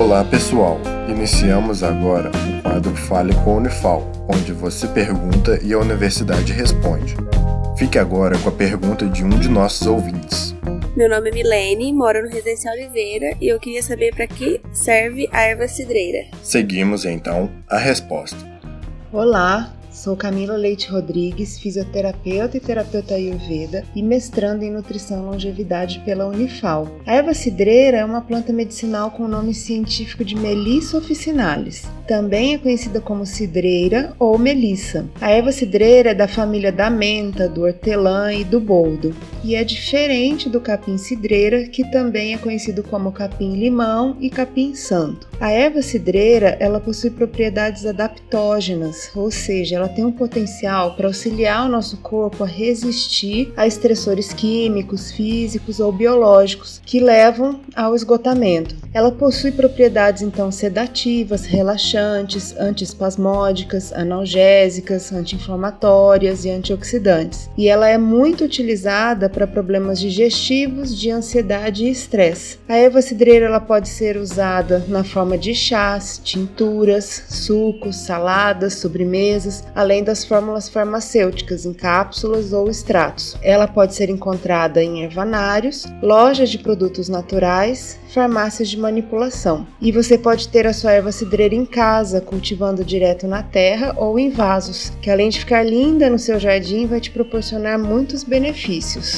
Olá pessoal, iniciamos agora o quadro Fale com a Unifal, onde você pergunta e a universidade responde. Fique agora com a pergunta de um de nossos ouvintes. Meu nome é Milene, moro no Residencial Oliveira e eu queria saber para que serve a erva cidreira. Seguimos então a resposta. Olá, Sou Camila Leite Rodrigues, fisioterapeuta e terapeuta Ayurveda e mestrando em nutrição e longevidade pela Unifal. A erva cidreira é uma planta medicinal com o nome científico de Melissa officinalis. Também é conhecida como cidreira ou melissa. A erva cidreira é da família da menta, do hortelã e do boldo e é diferente do capim cidreira, que também é conhecido como capim limão e capim santo. A erva cidreira, ela possui propriedades adaptógenas, ou seja, ela tem um potencial para auxiliar o nosso corpo a resistir a estressores químicos, físicos ou biológicos que levam ao esgotamento. Ela possui propriedades então sedativas, relaxantes, antiespasmódicas, analgésicas, anti-inflamatórias e antioxidantes. E ela é muito utilizada para problemas digestivos, de ansiedade e estresse. A erva cidreira ela pode ser usada na forma de chás, tinturas, sucos, saladas, sobremesas, além das fórmulas farmacêuticas em cápsulas ou extratos. Ela pode ser encontrada em ervanários, lojas de produtos naturais, farmácias de manipulação. E você pode ter a sua erva cidreira em casa, cultivando direto na terra ou em vasos, que além de ficar linda no seu jardim, vai te proporcionar muitos benefícios.